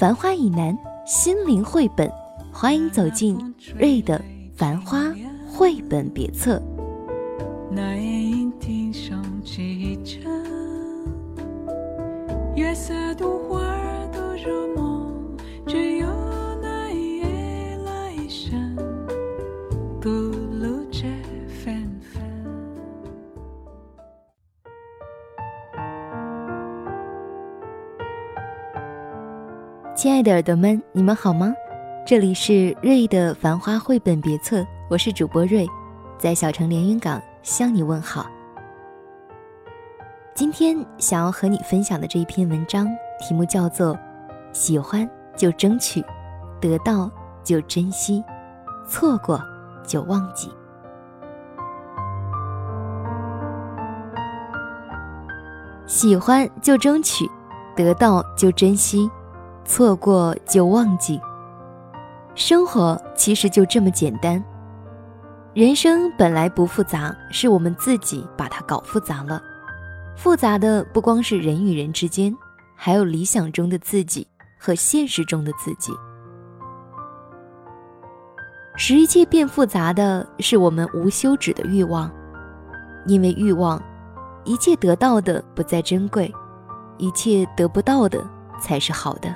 繁花以南，心灵绘本，欢迎走进瑞的《繁花》绘本别册。那夜莺啼声齐着，月色独花儿都入梦，只有那夜来生，吐亲爱的耳朵们，你们好吗？这里是瑞的《繁花》绘本别册，我是主播瑞，在小城连云港。向你问好。今天想要和你分享的这一篇文章，题目叫做“喜欢就争取，得到就珍惜，错过就忘记”。喜欢就争取，得到就珍惜，错过就忘记。生活其实就这么简单。人生本来不复杂，是我们自己把它搞复杂了。复杂的不光是人与人之间，还有理想中的自己和现实中的自己。使一切变复杂的是我们无休止的欲望，因为欲望，一切得到的不再珍贵，一切得不到的才是好的。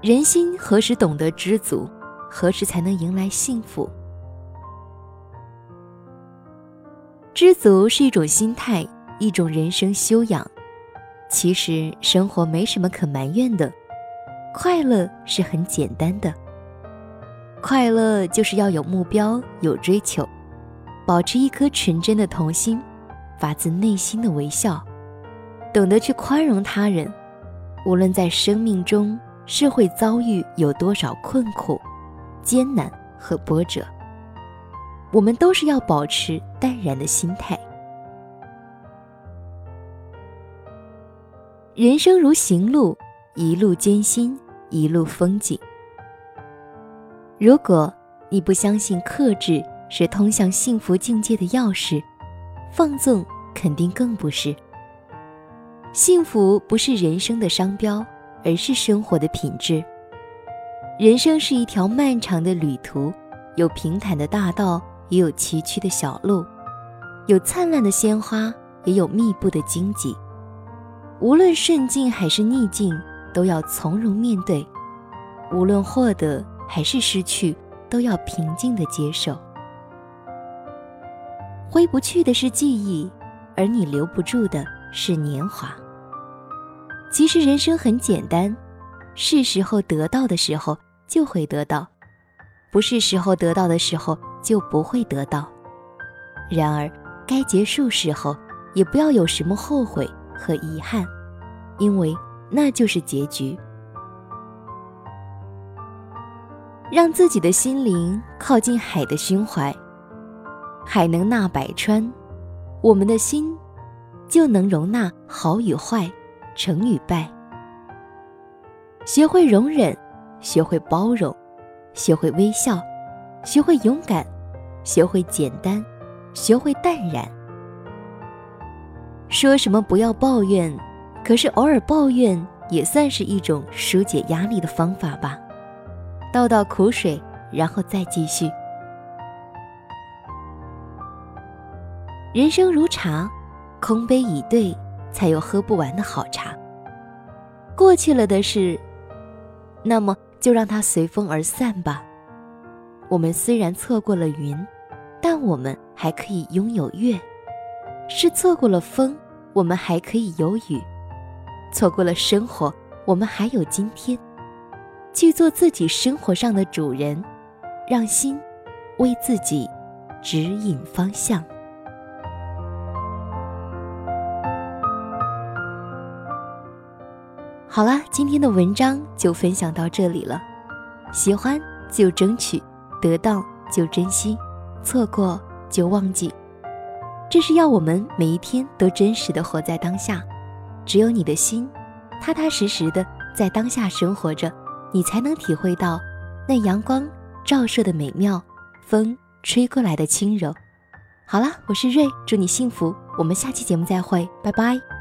人心何时懂得知足？何时才能迎来幸福？知足是一种心态，一种人生修养。其实生活没什么可埋怨的，快乐是很简单的。快乐就是要有目标、有追求，保持一颗纯真的童心，发自内心的微笑，懂得去宽容他人。无论在生命中是会遭遇有多少困苦、艰难和波折。我们都是要保持淡然的心态。人生如行路，一路艰辛，一路风景。如果你不相信克制是通向幸福境界的钥匙，放纵肯定更不是。幸福不是人生的商标，而是生活的品质。人生是一条漫长的旅途，有平坦的大道。也有崎岖的小路，有灿烂的鲜花，也有密布的荆棘。无论顺境还是逆境，都要从容面对；无论获得还是失去，都要平静的接受。挥不去的是记忆，而你留不住的是年华。其实人生很简单，是时候得到的时候就会得到，不是时候得到的时候。就不会得到。然而，该结束时候，也不要有什么后悔和遗憾，因为那就是结局。让自己的心灵靠近海的胸怀，海能纳百川，我们的心就能容纳好与坏，成与败。学会容忍，学会包容，学会微笑。学会勇敢，学会简单，学会淡然。说什么不要抱怨，可是偶尔抱怨也算是一种疏解压力的方法吧。倒倒苦水，然后再继续。人生如茶，空杯以对，才有喝不完的好茶。过去了的事，那么就让它随风而散吧。我们虽然错过了云，但我们还可以拥有月；是错过了风，我们还可以有雨；错过了生活，我们还有今天。去做自己生活上的主人，让心为自己指引方向。好了，今天的文章就分享到这里了。喜欢就争取，得到就珍惜，错过就忘记。这是要我们每一天都真实的活在当下。只有你的心，踏踏实实的在当下生活着，你才能体会到那阳光照射的美妙，风吹过来的轻柔。好了，我是瑞，祝你幸福。我们下期节目再会，拜拜。